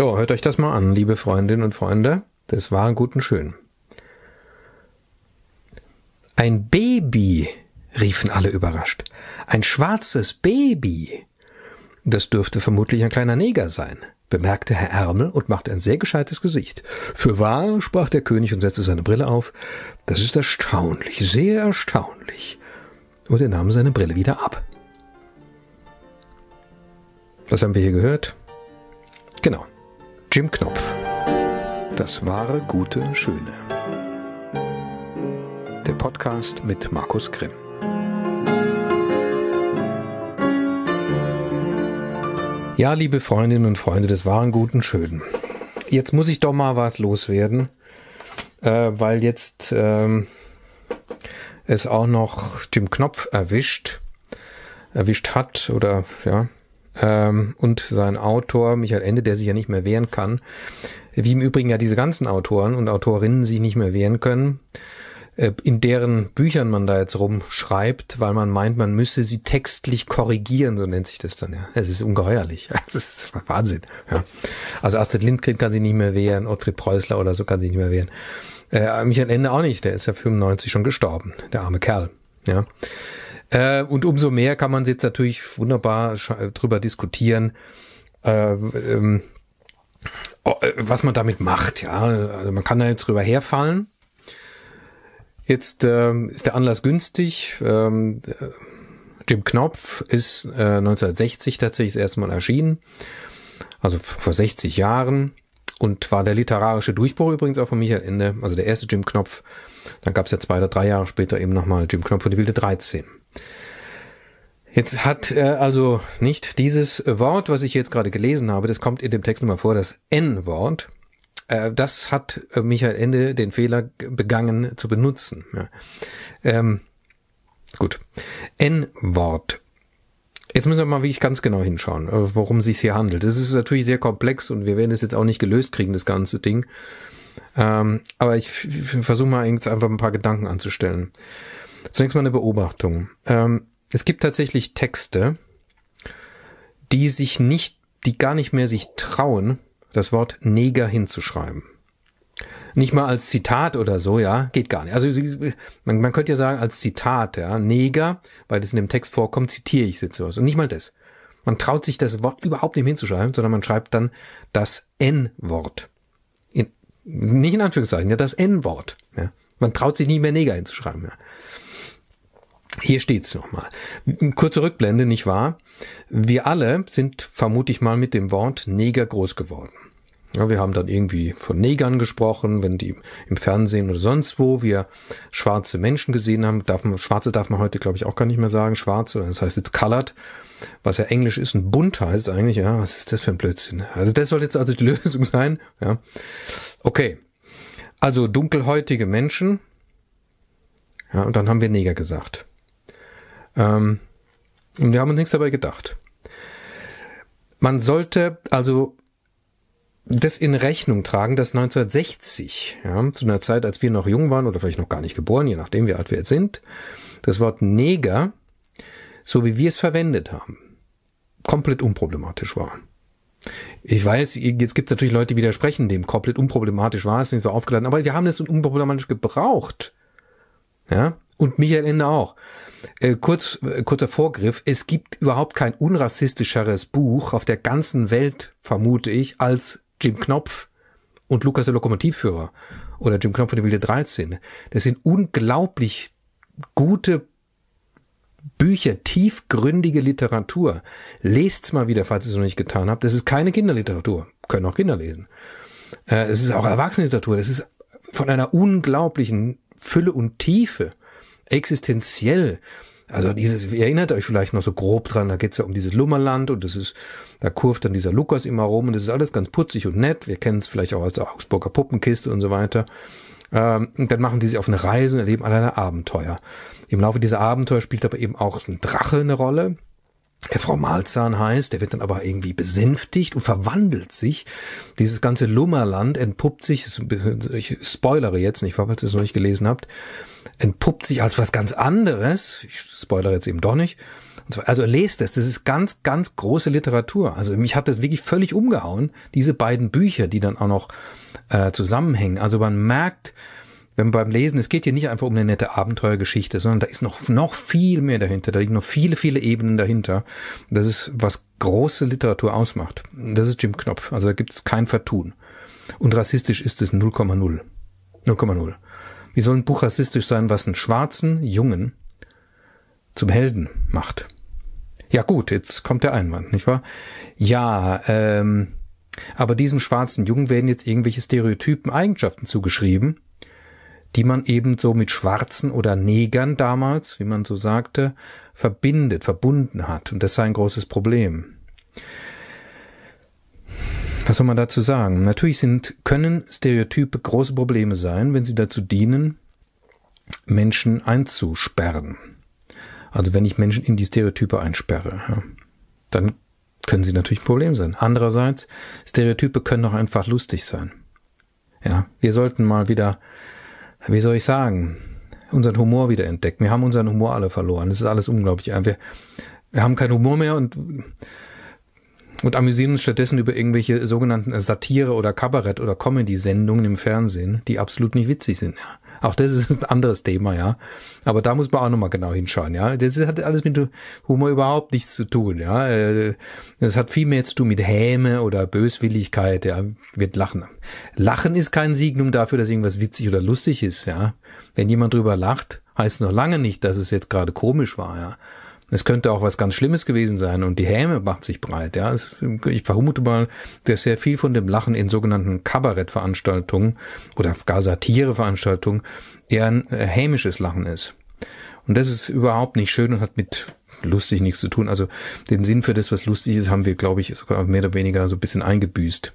So, hört euch das mal an, liebe Freundinnen und Freunde. Das war gut und schön. Ein Baby, riefen alle überrascht. Ein schwarzes Baby. Das dürfte vermutlich ein kleiner Neger sein, bemerkte Herr Ärmel und machte ein sehr gescheites Gesicht. Für wahr, sprach der König und setzte seine Brille auf. Das ist erstaunlich, sehr erstaunlich. Und er nahm seine Brille wieder ab. Was haben wir hier gehört? Genau. Jim Knopf. Das wahre, gute, schöne. Der Podcast mit Markus Grimm. Ja, liebe Freundinnen und Freunde des wahren, guten, schönen. Jetzt muss ich doch mal was loswerden, äh, weil jetzt ähm, es auch noch Jim Knopf erwischt, erwischt hat oder ja, ähm, und sein Autor Michael Ende, der sich ja nicht mehr wehren kann, wie im Übrigen ja diese ganzen Autoren und Autorinnen sich nicht mehr wehren können, äh, in deren Büchern man da jetzt rumschreibt, weil man meint, man müsse sie textlich korrigieren, so nennt sich das dann, ja. Es ist ungeheuerlich. Das ist Wahnsinn. Ja. Also Astrid Lindgren kann sich nicht mehr wehren, Ottfried Preußler oder so kann sich nicht mehr wehren. Äh, Michael Ende auch nicht, der ist ja 95 schon gestorben, der arme Kerl. Ja. Äh, und umso mehr kann man jetzt natürlich wunderbar drüber diskutieren, äh, ähm, äh, was man damit macht. Ja, also man kann da jetzt drüber herfallen. Jetzt äh, ist der Anlass günstig. Ähm, Jim Knopf ist äh, 1960 tatsächlich das erste Mal erschienen, also vor 60 Jahren und war der literarische Durchbruch übrigens auch von Michael Ende, also der erste Jim Knopf. Dann gab es ja zwei oder drei Jahre später eben nochmal Jim Knopf und die wilde 13. Jetzt hat er also nicht dieses Wort, was ich jetzt gerade gelesen habe, das kommt in dem Text nochmal vor, das N-Wort. Äh, das hat Michael Ende den Fehler begangen zu benutzen. Ja. Ähm, gut. N-Wort. Jetzt müssen wir mal wirklich ganz genau hinschauen, äh, worum es sich hier handelt. Das ist natürlich sehr komplex und wir werden es jetzt auch nicht gelöst kriegen, das ganze Ding. Ähm, aber ich versuche mal einfach ein paar Gedanken anzustellen. Zunächst mal eine Beobachtung. Ähm, es gibt tatsächlich Texte, die sich nicht, die gar nicht mehr sich trauen, das Wort Neger hinzuschreiben. Nicht mal als Zitat oder so, ja, geht gar nicht. Also man, man könnte ja sagen als Zitat, ja, Neger, weil das in dem Text vorkommt, zitiere ich jetzt sowas. Und nicht mal das. Man traut sich das Wort überhaupt nicht hinzuschreiben, sondern man schreibt dann das N-Wort. Nicht in Anführungszeichen, ja, das N-Wort. Ja. Man traut sich nicht mehr Neger hinzuschreiben. Ja. Hier steht's nochmal. Kurze Rückblende, nicht wahr? Wir alle sind vermutlich mal mit dem Wort Neger groß geworden. Ja, wir haben dann irgendwie von Negern gesprochen, wenn die im Fernsehen oder sonst wo wir schwarze Menschen gesehen haben. Darf man, Schwarze darf man heute, glaube ich, auch gar nicht mehr sagen. Schwarze, das heißt jetzt colored, was ja Englisch ist und bunt heißt eigentlich. Ja, was ist das für ein Blödsinn? Also das soll jetzt also die Lösung sein. Ja, okay. Also dunkelhäutige Menschen. Ja, und dann haben wir Neger gesagt. Ähm, und wir haben uns nichts dabei gedacht. Man sollte also das in Rechnung tragen, dass 1960, ja, zu einer Zeit, als wir noch jung waren oder vielleicht noch gar nicht geboren, je nachdem wie alt wir jetzt sind, das Wort Neger, so wie wir es verwendet haben, komplett unproblematisch war. Ich weiß, jetzt gibt es natürlich Leute, die widersprechen dem, komplett unproblematisch war es, nicht so aufgeladen, aber wir haben es unproblematisch gebraucht. Ja, und Michael Ende auch. Äh, kurz, äh, kurzer Vorgriff. Es gibt überhaupt kein unrassistischeres Buch auf der ganzen Welt, vermute ich, als Jim Knopf und Lukas der Lokomotivführer oder Jim Knopf und die wilde 13. Das sind unglaublich gute Bücher, tiefgründige Literatur. Lest's mal wieder, falls ihr es noch nicht getan habt. Das ist keine Kinderliteratur. Können auch Kinder lesen. Äh, es ist auch Erwachsenenliteratur. Das ist von einer unglaublichen Fülle und Tiefe existenziell. Also dieses, ihr erinnert euch vielleicht noch so grob dran, da geht's ja um dieses Lummerland und das ist, da kurft dann dieser Lukas immer rum und das ist alles ganz putzig und nett. Wir kennen es vielleicht auch aus der Augsburger Puppenkiste und so weiter. Ähm, und dann machen die sich auf eine Reise und erleben allerlei Abenteuer. Im Laufe dieser Abenteuer spielt aber eben auch ein Drache eine Rolle, der Frau Malzahn heißt, der wird dann aber irgendwie besänftigt und verwandelt sich. Dieses ganze Lummerland entpuppt sich, ich spoilere jetzt nicht, falls ihr es noch nicht gelesen habt, entpuppt sich als was ganz anderes, ich spoilere jetzt eben doch nicht, Also lest es, das ist ganz, ganz große Literatur. Also mich hat das wirklich völlig umgehauen, diese beiden Bücher, die dann auch noch äh, zusammenhängen. Also man merkt, wenn beim Lesen, es geht hier nicht einfach um eine nette Abenteuergeschichte, sondern da ist noch, noch viel mehr dahinter. Da liegen noch viele, viele Ebenen dahinter. Das ist, was große Literatur ausmacht. Das ist Jim Knopf. Also da gibt es kein Vertun. Und rassistisch ist es 0,0. 0,0. Wie soll ein Buch rassistisch sein, was einen schwarzen Jungen zum Helden macht? Ja gut, jetzt kommt der Einwand, nicht wahr? Ja, ähm, aber diesem schwarzen Jungen werden jetzt irgendwelche stereotypen Eigenschaften zugeschrieben, die man eben so mit Schwarzen oder Negern damals, wie man so sagte, verbindet, verbunden hat. Und das sei ein großes Problem. Was soll man dazu sagen? Natürlich sind, können Stereotype große Probleme sein, wenn sie dazu dienen, Menschen einzusperren. Also wenn ich Menschen in die Stereotype einsperre, ja, dann können sie natürlich ein Problem sein. Andererseits, Stereotype können auch einfach lustig sein. Ja, wir sollten mal wieder, wie soll ich sagen, unseren Humor wieder entdecken. Wir haben unseren Humor alle verloren. Es ist alles unglaublich. Wir, wir haben keinen Humor mehr und und amüsieren uns stattdessen über irgendwelche sogenannten Satire- oder Kabarett- oder Comedy-Sendungen im Fernsehen, die absolut nicht witzig sind. Ja. Auch das ist ein anderes Thema, ja. Aber da muss man auch nochmal genau hinschauen, ja. Das hat alles mit Humor überhaupt nichts zu tun, ja. Äh, das hat viel mehr zu tun mit Häme oder Böswilligkeit, ja. Wird lachen. Lachen ist kein Signum dafür, dass irgendwas witzig oder lustig ist, ja. Wenn jemand drüber lacht, heißt noch lange nicht, dass es jetzt gerade komisch war, ja. Es könnte auch was ganz Schlimmes gewesen sein und die Häme macht sich breit. Ja, es, ich vermute mal, dass sehr viel von dem Lachen in sogenannten Kabarettveranstaltungen oder gar Satireveranstaltungen eher ein äh, hämisches Lachen ist. Und das ist überhaupt nicht schön und hat mit lustig nichts zu tun. Also den Sinn für das, was lustig ist, haben wir, glaube ich, sogar mehr oder weniger so ein bisschen eingebüßt.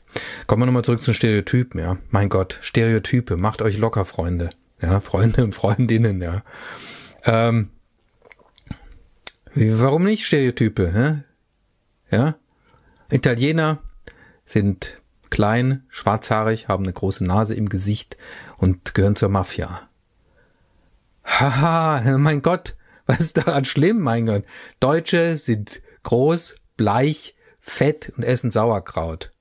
Kommen wir nochmal zurück zu Stereotypen, ja. Mein Gott, Stereotype, macht euch locker, Freunde. Ja, Freunde und Freundinnen, ja. Ähm, Warum nicht Stereotype? Hä? Ja? Italiener sind klein, schwarzhaarig, haben eine große Nase im Gesicht und gehören zur Mafia. Haha, mein Gott, was ist daran schlimm, mein Gott? Deutsche sind groß, bleich, fett und essen Sauerkraut.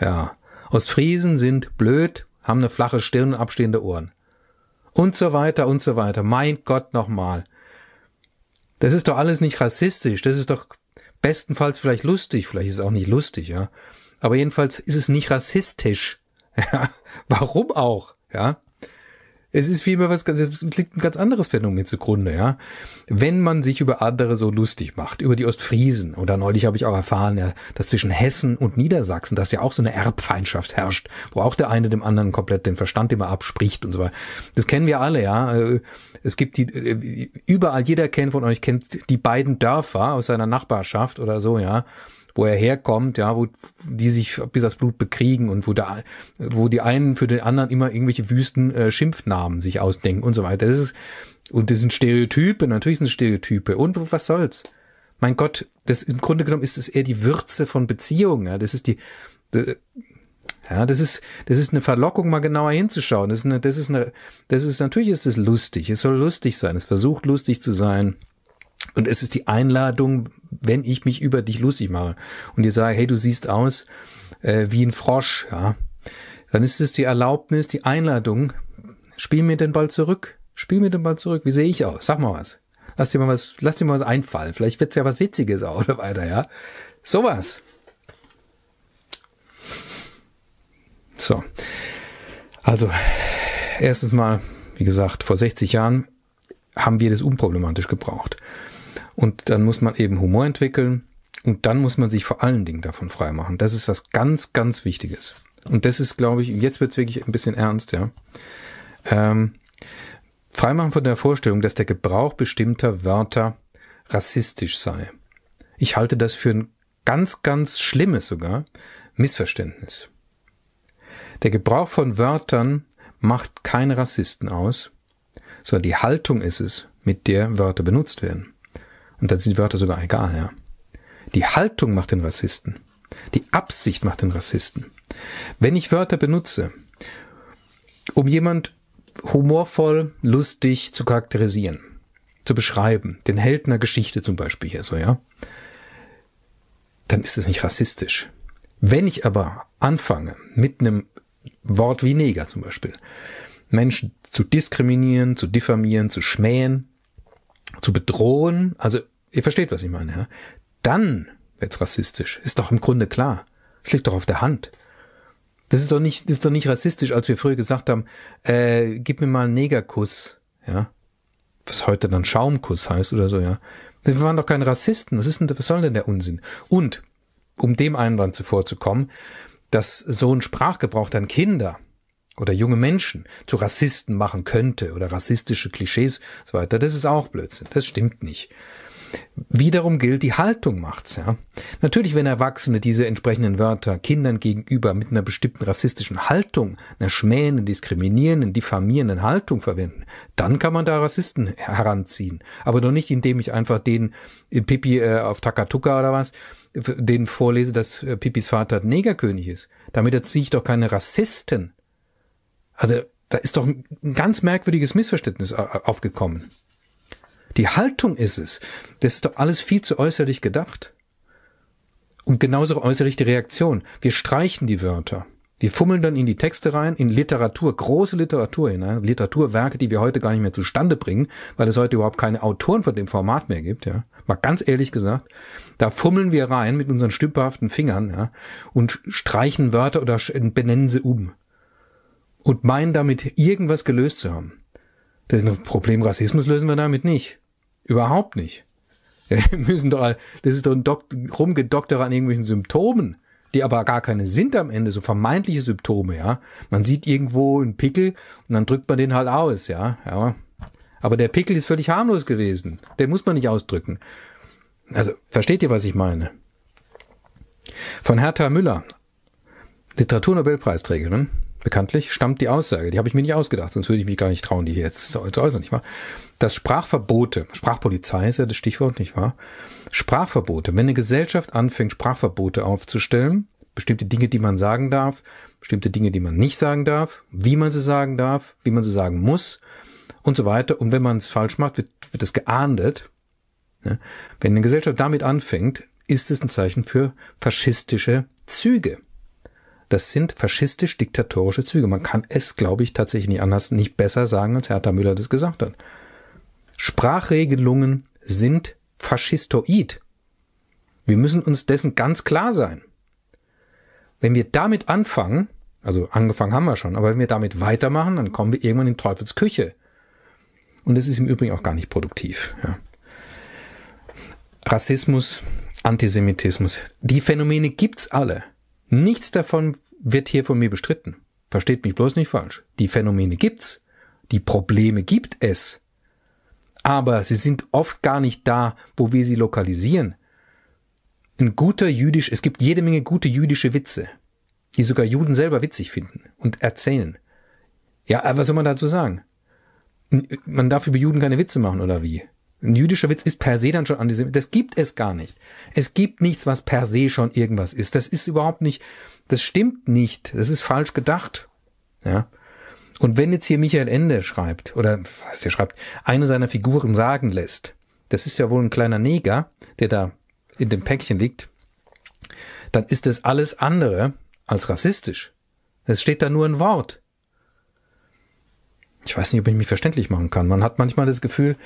Ja. Ostfriesen sind blöd, haben eine flache Stirn und abstehende Ohren. Und so weiter und so weiter. Mein Gott nochmal. Das ist doch alles nicht rassistisch. Das ist doch bestenfalls vielleicht lustig. Vielleicht ist es auch nicht lustig, ja. Aber jedenfalls ist es nicht rassistisch. Ja. Warum auch, ja? Es ist vielmehr was, es liegt ein ganz anderes Phänomen zugrunde, ja. Wenn man sich über andere so lustig macht, über die Ostfriesen, oder neulich habe ich auch erfahren, ja, dass zwischen Hessen und Niedersachsen, dass ja auch so eine Erbfeindschaft herrscht, wo auch der eine dem anderen komplett den Verstand immer abspricht und so weiter. Das kennen wir alle, ja. Es gibt die, äh, überall, jeder kennt von euch, kennt die beiden Dörfer aus seiner Nachbarschaft oder so, ja wo er herkommt, ja, wo die sich bis aufs Blut bekriegen und wo da, wo die einen für den anderen immer irgendwelche wüsten äh, Schimpfnamen sich ausdenken und so weiter. Das ist, und das sind Stereotype, natürlich sind Stereotype. Und was soll's? Mein Gott, das im Grunde genommen ist es eher die Würze von Beziehungen, ja. Das ist die, das, ja, das ist, das ist eine Verlockung, mal genauer hinzuschauen. Das ist eine, das ist eine, das ist, natürlich ist es lustig. Es soll lustig sein. Es versucht lustig zu sein. Und es ist die Einladung, wenn ich mich über dich lustig mache und dir sage, hey, du siehst aus äh, wie ein Frosch, ja, dann ist es die Erlaubnis, die Einladung, spiel mir den Ball zurück, spiel mir den Ball zurück, wie sehe ich aus? Sag mal was. Lass dir mal was, lass dir mal was einfallen. Vielleicht wird's ja was Witziges auch oder weiter, ja. Sowas. So. Also, erstens mal, wie gesagt, vor 60 Jahren haben wir das unproblematisch gebraucht. Und dann muss man eben Humor entwickeln und dann muss man sich vor allen Dingen davon freimachen. Das ist was ganz, ganz Wichtiges. Und das ist, glaube ich, jetzt wird's wirklich ein bisschen ernst, ja. Ähm, freimachen von der Vorstellung, dass der Gebrauch bestimmter Wörter rassistisch sei. Ich halte das für ein ganz, ganz schlimmes sogar Missverständnis. Der Gebrauch von Wörtern macht keine Rassisten aus, sondern die Haltung ist es, mit der Wörter benutzt werden. Und dann sind Wörter sogar egal, ja. Die Haltung macht den Rassisten. Die Absicht macht den Rassisten. Wenn ich Wörter benutze, um jemand humorvoll, lustig zu charakterisieren, zu beschreiben, den Held einer Geschichte zum Beispiel hier so, ja, dann ist es nicht rassistisch. Wenn ich aber anfange, mit einem Wort wie Neger zum Beispiel, Menschen zu diskriminieren, zu diffamieren, zu schmähen, zu bedrohen, also ihr versteht, was ich meine, ja, dann wird's rassistisch. Ist doch im Grunde klar. Es liegt doch auf der Hand. Das ist doch nicht, das ist doch nicht rassistisch, als wir früher gesagt haben, äh, gib mir mal einen Negerkuss, ja. Was heute dann Schaumkuss heißt oder so, ja. Wir waren doch keine Rassisten. Was ist denn, was soll denn der Unsinn? Und, um dem Einwand zuvorzukommen, dass so ein Sprachgebrauch dann Kinder oder junge Menschen zu Rassisten machen könnte oder rassistische Klischees und so weiter, das ist auch Blödsinn. Das stimmt nicht. Wiederum gilt, die Haltung macht's, ja. Natürlich, wenn Erwachsene diese entsprechenden Wörter Kindern gegenüber mit einer bestimmten rassistischen Haltung, einer schmähenden, diskriminierenden, diffamierenden Haltung verwenden, dann kann man da Rassisten heranziehen. Aber doch nicht, indem ich einfach den äh, Pipi äh, auf Takatuka oder was, den vorlese, dass äh, Pipis Vater Negerkönig ist. Damit erziehe ich doch keine Rassisten. Also, da ist doch ein ganz merkwürdiges Missverständnis äh, aufgekommen. Die Haltung ist es. Das ist doch alles viel zu äußerlich gedacht. Und genauso äußerlich die Reaktion. Wir streichen die Wörter. Wir fummeln dann in die Texte rein, in Literatur, große Literatur hinein, Literaturwerke, die wir heute gar nicht mehr zustande bringen, weil es heute überhaupt keine Autoren von dem Format mehr gibt, ja. Mal ganz ehrlich gesagt. Da fummeln wir rein mit unseren stümperhaften Fingern, ja, und streichen Wörter oder benennen sie um. Und meinen damit irgendwas gelöst zu haben. Das Problem Rassismus lösen wir damit nicht. Überhaupt nicht. Wir müssen doch, das ist doch ein Dok Rumgedoktere an irgendwelchen Symptomen, die aber gar keine sind am Ende, so vermeintliche Symptome, ja. Man sieht irgendwo einen Pickel und dann drückt man den halt aus, ja. ja. Aber der Pickel ist völlig harmlos gewesen. Den muss man nicht ausdrücken. Also, versteht ihr, was ich meine? Von Hertha Müller, Literaturnobelpreisträgerin, bekanntlich, stammt die Aussage, die habe ich mir nicht ausgedacht, sonst würde ich mich gar nicht trauen, die jetzt zu äußern, nicht wahr? dass Sprachverbote, Sprachpolizei ist ja das Stichwort, nicht wahr? Sprachverbote, wenn eine Gesellschaft anfängt, Sprachverbote aufzustellen, bestimmte Dinge, die man sagen darf, bestimmte Dinge, die man nicht sagen darf, wie man sie sagen darf, wie man sie sagen muss und so weiter. Und wenn man es falsch macht, wird, wird es geahndet. Ja? Wenn eine Gesellschaft damit anfängt, ist es ein Zeichen für faschistische Züge. Das sind faschistisch-diktatorische Züge. Man kann es, glaube ich, tatsächlich nicht anders, nicht besser sagen, als Hertha Müller das gesagt hat. Sprachregelungen sind faschistoid. Wir müssen uns dessen ganz klar sein. Wenn wir damit anfangen, also angefangen haben wir schon, aber wenn wir damit weitermachen, dann kommen wir irgendwann in Teufels Küche. Und das ist im Übrigen auch gar nicht produktiv. Ja. Rassismus, Antisemitismus, die Phänomene gibt's alle. Nichts davon wird hier von mir bestritten. Versteht mich bloß nicht falsch. Die Phänomene gibt's. Die Probleme gibt es aber sie sind oft gar nicht da, wo wir sie lokalisieren. Ein guter jüdisch, es gibt jede Menge gute jüdische Witze, die sogar Juden selber witzig finden und erzählen. Ja, aber was soll man dazu sagen? Man darf über Juden keine Witze machen, oder wie? Ein jüdischer Witz ist per se dann schon antisemitisch. Das gibt es gar nicht. Es gibt nichts, was per se schon irgendwas ist. Das ist überhaupt nicht, das stimmt nicht. Das ist falsch gedacht. Ja. Und wenn jetzt hier Michael Ende schreibt, oder was der schreibt, eine seiner Figuren sagen lässt, das ist ja wohl ein kleiner Neger, der da in dem Päckchen liegt, dann ist das alles andere als rassistisch. Es steht da nur ein Wort. Ich weiß nicht, ob ich mich verständlich machen kann. Man hat manchmal das Gefühl,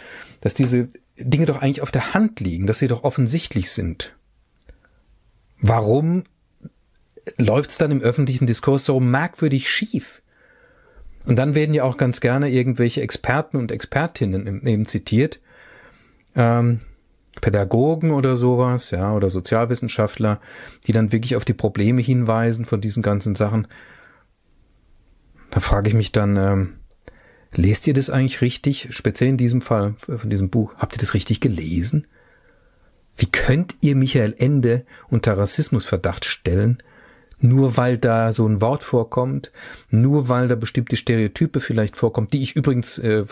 dass diese Dinge doch eigentlich auf der Hand liegen, dass sie doch offensichtlich sind. Warum läuft es dann im öffentlichen Diskurs so merkwürdig schief? Und dann werden ja auch ganz gerne irgendwelche Experten und Expertinnen eben zitiert, ähm, Pädagogen oder sowas, ja, oder Sozialwissenschaftler, die dann wirklich auf die Probleme hinweisen von diesen ganzen Sachen. Da frage ich mich dann, ähm, lest ihr das eigentlich richtig? Speziell in diesem Fall von diesem Buch. Habt ihr das richtig gelesen? Wie könnt ihr Michael Ende unter Rassismusverdacht stellen? nur weil da so ein Wort vorkommt, nur weil da bestimmte Stereotype vielleicht vorkommt, die ich übrigens äh,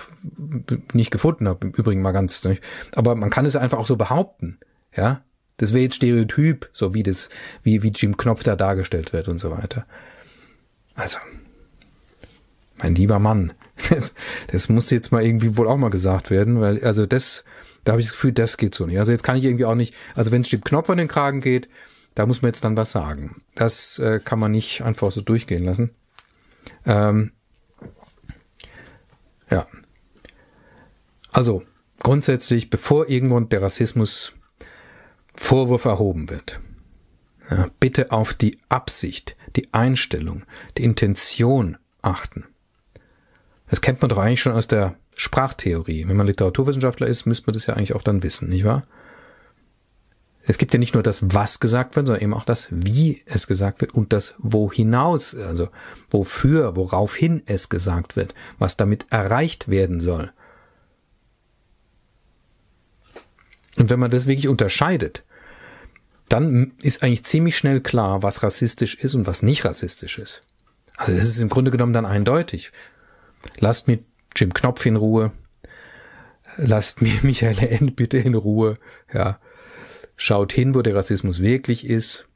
nicht gefunden habe, im Übrigen mal ganz, nicht? aber man kann es einfach auch so behaupten, ja. Das wäre jetzt Stereotyp, so wie das, wie, wie Jim Knopf da dargestellt wird und so weiter. Also, mein lieber Mann, Das, das muss jetzt mal irgendwie wohl auch mal gesagt werden, weil, also das, da habe ich das Gefühl, das geht so nicht. Also jetzt kann ich irgendwie auch nicht, also wenn es dem Knopf an den Kragen geht, da muss man jetzt dann was sagen. Das äh, kann man nicht einfach so durchgehen lassen. Ähm, ja. Also, grundsätzlich, bevor irgendwo der Rassismus Vorwurf erhoben wird, ja, bitte auf die Absicht, die Einstellung, die Intention achten. Das kennt man doch eigentlich schon aus der Sprachtheorie. Wenn man Literaturwissenschaftler ist, müsste man das ja eigentlich auch dann wissen, nicht wahr? Es gibt ja nicht nur das, was gesagt wird, sondern eben auch das, wie es gesagt wird und das, wo hinaus, also wofür, woraufhin es gesagt wird, was damit erreicht werden soll. Und wenn man das wirklich unterscheidet, dann ist eigentlich ziemlich schnell klar, was rassistisch ist und was nicht rassistisch ist. Also das ist im Grunde genommen dann eindeutig. Lasst mir Jim Knopf in Ruhe. Lasst mir Michael End bitte in Ruhe. Ja. Schaut hin, wo der Rassismus wirklich ist.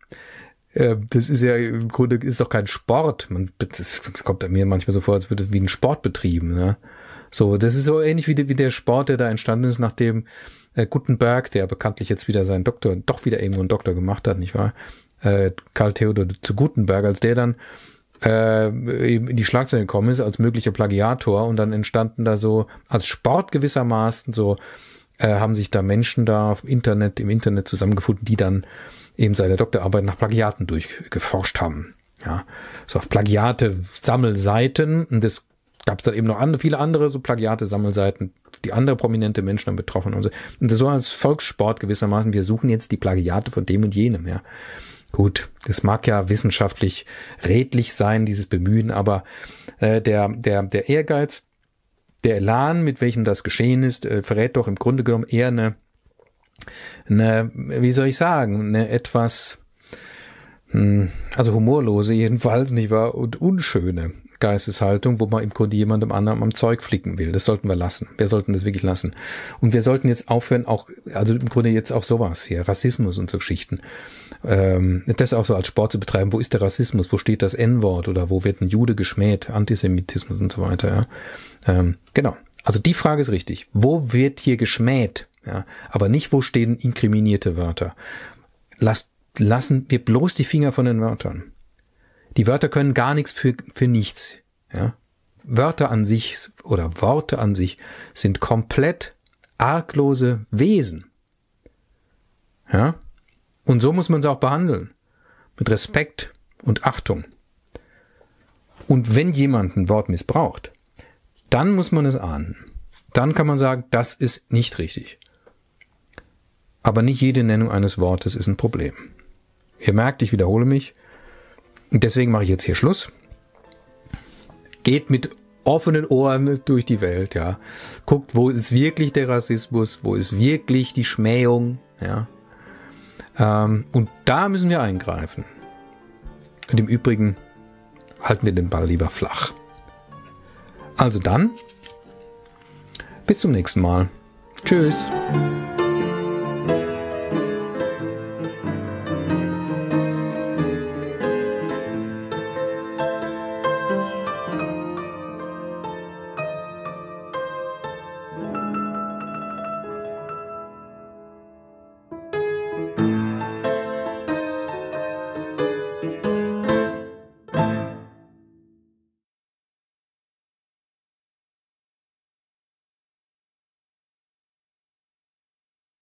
Äh, das ist ja im Grunde ist doch kein Sport. Man, das kommt mir manchmal so vor, als würde wie ein Sport betrieben. Ne? So, das ist so ähnlich wie, wie der Sport, der da entstanden ist, nachdem äh, Gutenberg, der bekanntlich jetzt wieder seinen Doktor, doch wieder irgendwo einen Doktor gemacht hat, nicht wahr? Äh, Karl Theodor zu Gutenberg, als der dann äh, in die Schlagzeile gekommen ist als möglicher Plagiator und dann entstanden da so als Sport gewissermaßen so äh, haben sich da Menschen da im Internet im Internet zusammengefunden, die dann eben seine Doktorarbeit nach Plagiaten durchgeforscht haben. Ja, so auf Plagiate Sammelseiten und das gab es dann eben noch andere, viele andere so Plagiate Sammelseiten, die andere prominente Menschen dann betroffen und so. Und das so als Volkssport gewissermaßen, wir suchen jetzt die Plagiate von dem und jenem, ja. Gut, das mag ja wissenschaftlich redlich sein, dieses Bemühen, aber äh, der, der, der Ehrgeiz, der Elan, mit welchem das geschehen ist, äh, verrät doch im Grunde genommen eher eine, eine wie soll ich sagen, eine etwas, hm, also humorlose jedenfalls, nicht wahr, und unschöne Geisteshaltung, wo man im Grunde jemandem anderen am Zeug flicken will. Das sollten wir lassen. Wir sollten das wirklich lassen. Und wir sollten jetzt aufhören, auch, also im Grunde jetzt auch sowas hier, Rassismus und so Geschichten. Ähm, das auch so als Sport zu betreiben. Wo ist der Rassismus? Wo steht das N-Wort? Oder wo wird ein Jude geschmäht? Antisemitismus und so weiter, ja. Ähm, genau. Also die Frage ist richtig. Wo wird hier geschmäht? Ja, aber nicht, wo stehen inkriminierte Wörter. Lasst, lassen wir bloß die Finger von den Wörtern. Die Wörter können gar nichts für, für nichts. Ja? Wörter an sich oder Worte an sich sind komplett arglose Wesen. Ja? Und so muss man sie auch behandeln. Mit Respekt und Achtung. Und wenn jemand ein Wort missbraucht, dann muss man es ahnden. Dann kann man sagen, das ist nicht richtig. Aber nicht jede Nennung eines Wortes ist ein Problem. Ihr merkt, ich wiederhole mich, deswegen mache ich jetzt hier Schluss. Geht mit offenen Ohren durch die Welt, ja. Guckt, wo ist wirklich der Rassismus, wo ist wirklich die Schmähung, ja. Ähm, und da müssen wir eingreifen. Und im Übrigen halten wir den Ball lieber flach. Also dann, bis zum nächsten Mal. Tschüss.